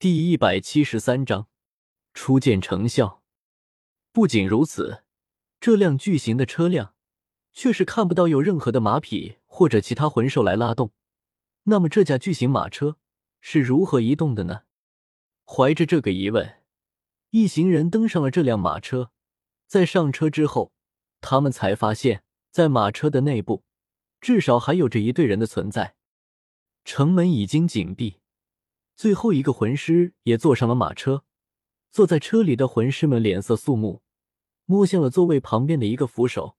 第一百七十三章初见成效。不仅如此，这辆巨型的车辆却是看不到有任何的马匹或者其他魂兽来拉动。那么，这架巨型马车是如何移动的呢？怀着这个疑问，一行人登上了这辆马车。在上车之后，他们才发现，在马车的内部，至少还有着一队人的存在。城门已经紧闭。最后一个魂师也坐上了马车，坐在车里的魂师们脸色肃穆，摸向了座位旁边的一个扶手，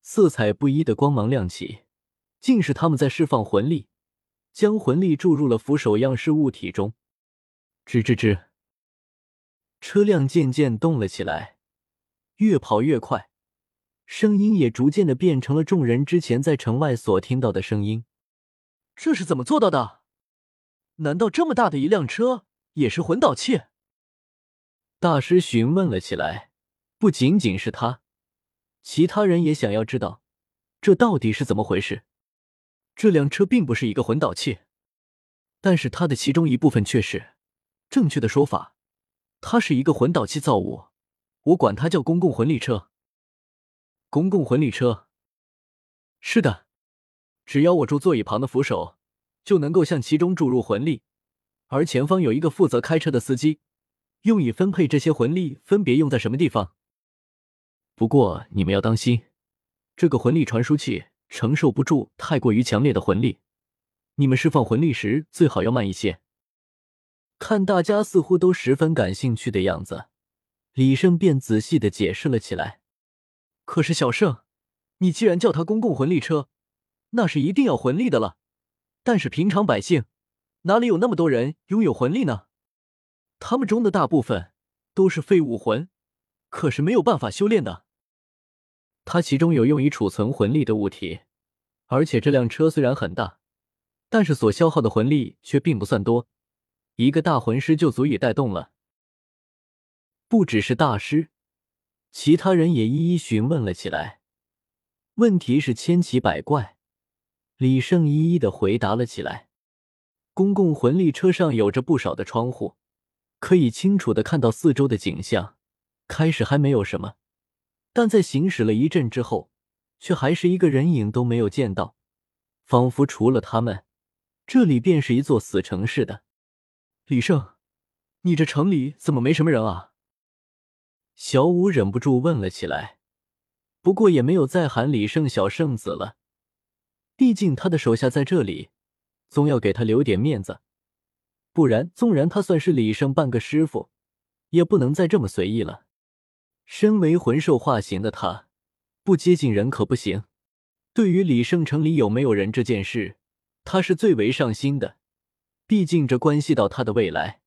色彩不一的光芒亮起，竟是他们在释放魂力，将魂力注入了扶手样式物体中。吱吱吱，车辆渐渐动了起来，越跑越快，声音也逐渐的变成了众人之前在城外所听到的声音。这是怎么做到的？难道这么大的一辆车也是魂导器？大师询问了起来。不仅仅是他，其他人也想要知道这到底是怎么回事。这辆车并不是一个魂导器，但是它的其中一部分却是。正确的说法，它是一个魂导器造物，我管它叫公共魂力车。公共魂力车。是的，只要我住座椅旁的扶手。就能够向其中注入魂力，而前方有一个负责开车的司机，用以分配这些魂力分别用在什么地方。不过你们要当心，这个魂力传输器承受不住太过于强烈的魂力，你们释放魂力时最好要慢一些。看大家似乎都十分感兴趣的样子，李胜便仔细的解释了起来。可是小胜，你既然叫它公共魂力车，那是一定要魂力的了。但是平常百姓哪里有那么多人拥有魂力呢？他们中的大部分都是废武魂，可是没有办法修炼的。它其中有用于储存魂力的物体，而且这辆车虽然很大，但是所消耗的魂力却并不算多，一个大魂师就足以带动了。不只是大师，其他人也一一询问了起来，问题是千奇百怪。李胜一一的回答了起来。公共魂力车上有着不少的窗户，可以清楚的看到四周的景象。开始还没有什么，但在行驶了一阵之后，却还是一个人影都没有见到，仿佛除了他们，这里便是一座死城似的。李胜，你这城里怎么没什么人啊？小五忍不住问了起来，不过也没有再喊李胜小圣子了。毕竟他的手下在这里，总要给他留点面子，不然纵然他算是李胜半个师傅，也不能再这么随意了。身为魂兽化形的他，不接近人可不行。对于李胜城里有没有人这件事，他是最为上心的，毕竟这关系到他的未来。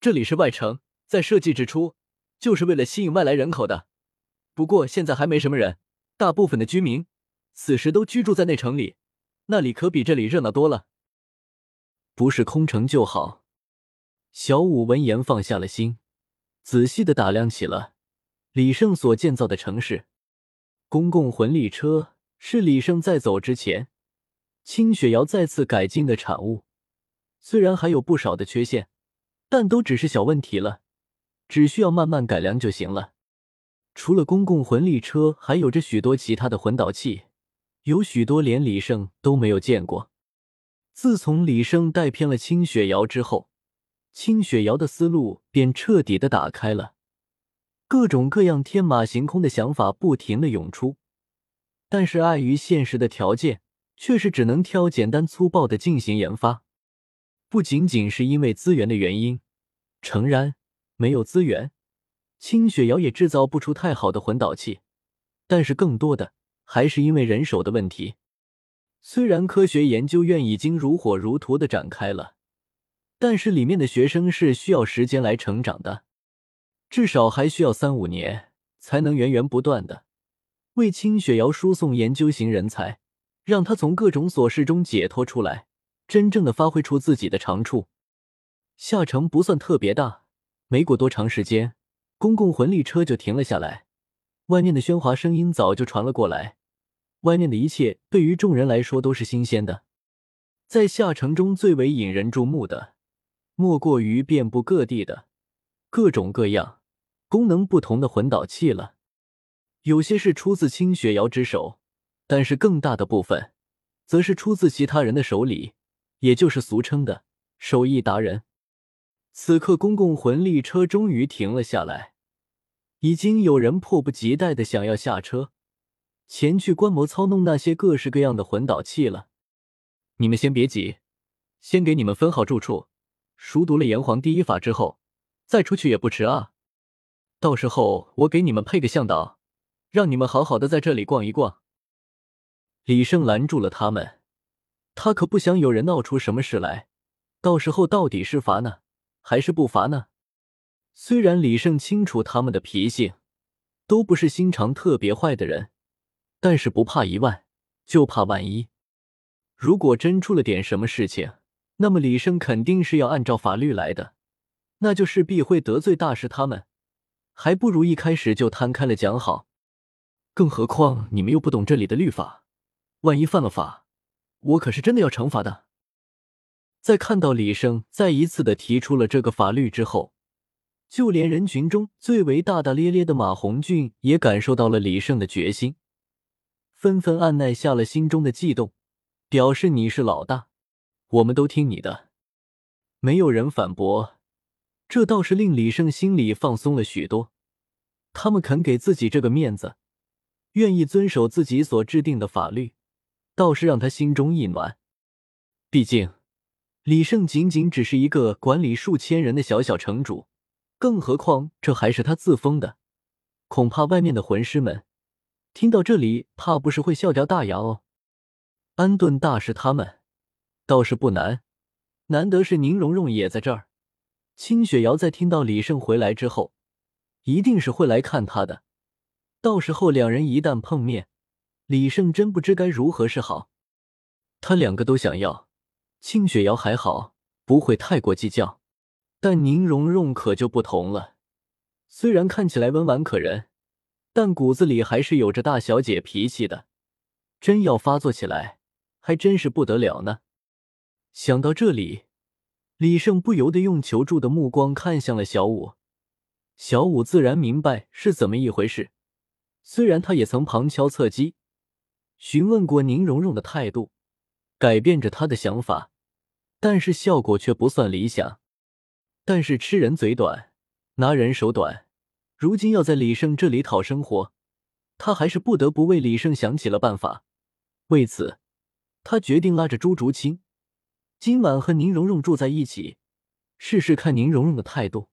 这里是外城，在设计之初就是为了吸引外来人口的，不过现在还没什么人，大部分的居民。此时都居住在内城里，那里可比这里热闹多了。不是空城就好。小五闻言放下了心，仔细的打量起了李胜所建造的城市。公共魂力车是李胜在走之前，清雪瑶再次改进的产物。虽然还有不少的缺陷，但都只是小问题了，只需要慢慢改良就行了。除了公共魂力车，还有着许多其他的魂导器。有许多连李胜都没有见过。自从李胜带偏了清雪瑶之后，清雪瑶的思路便彻底的打开了，各种各样天马行空的想法不停的涌出。但是碍于现实的条件，却是只能挑简单粗暴的进行研发。不仅仅是因为资源的原因，诚然没有资源，清雪瑶也制造不出太好的魂导器。但是更多的。还是因为人手的问题。虽然科学研究院已经如火如荼的展开了，但是里面的学生是需要时间来成长的，至少还需要三五年才能源源不断的为清雪瑶输送研究型人才，让他从各种琐事中解脱出来，真正的发挥出自己的长处。下城不算特别大，没过多长时间，公共魂力车就停了下来。外面的喧哗声音早就传了过来，外面的一切对于众人来说都是新鲜的。在下城中最为引人注目的，莫过于遍布各地的各种各样、功能不同的魂导器了。有些是出自清雪瑶之手，但是更大的部分，则是出自其他人的手里，也就是俗称的手艺达人。此刻，公共魂力车终于停了下来，已经有人迫不及待的想要下车，前去观摩操弄那些各式各样的魂导器了。你们先别急，先给你们分好住处，熟读了炎黄第一法之后，再出去也不迟啊。到时候我给你们配个向导，让你们好好的在这里逛一逛。李胜拦住了他们，他可不想有人闹出什么事来，到时候到底是罚呢？还是不罚呢？虽然李胜清楚他们的脾性，都不是心肠特别坏的人，但是不怕一万，就怕万一。如果真出了点什么事情，那么李胜肯定是要按照法律来的，那就势必会得罪大师他们，还不如一开始就摊开了讲好。更何况你们又不懂这里的律法，万一犯了法，我可是真的要惩罚的。在看到李胜再一次的提出了这个法律之后，就连人群中最为大大咧咧的马红俊也感受到了李胜的决心，纷纷按耐下了心中的悸动，表示你是老大，我们都听你的。没有人反驳，这倒是令李胜心里放松了许多。他们肯给自己这个面子，愿意遵守自己所制定的法律，倒是让他心中一暖。毕竟。李胜仅仅只是一个管理数千人的小小城主，更何况这还是他自封的，恐怕外面的魂师们听到这里，怕不是会笑掉大牙哦。安顿大师他们倒是不难，难得是宁荣荣也在这儿。清雪瑶在听到李胜回来之后，一定是会来看他的。到时候两人一旦碰面，李胜真不知该如何是好。他两个都想要。清雪瑶还好，不会太过计较，但宁荣荣可就不同了。虽然看起来温婉可人，但骨子里还是有着大小姐脾气的。真要发作起来，还真是不得了呢。想到这里，李胜不由得用求助的目光看向了小五。小五自然明白是怎么一回事，虽然他也曾旁敲侧击询问过宁荣荣的态度，改变着他的想法。但是效果却不算理想。但是吃人嘴短，拿人手短。如今要在李胜这里讨生活，他还是不得不为李胜想起了办法。为此，他决定拉着朱竹清，今晚和宁荣荣住在一起，试试看宁荣荣的态度。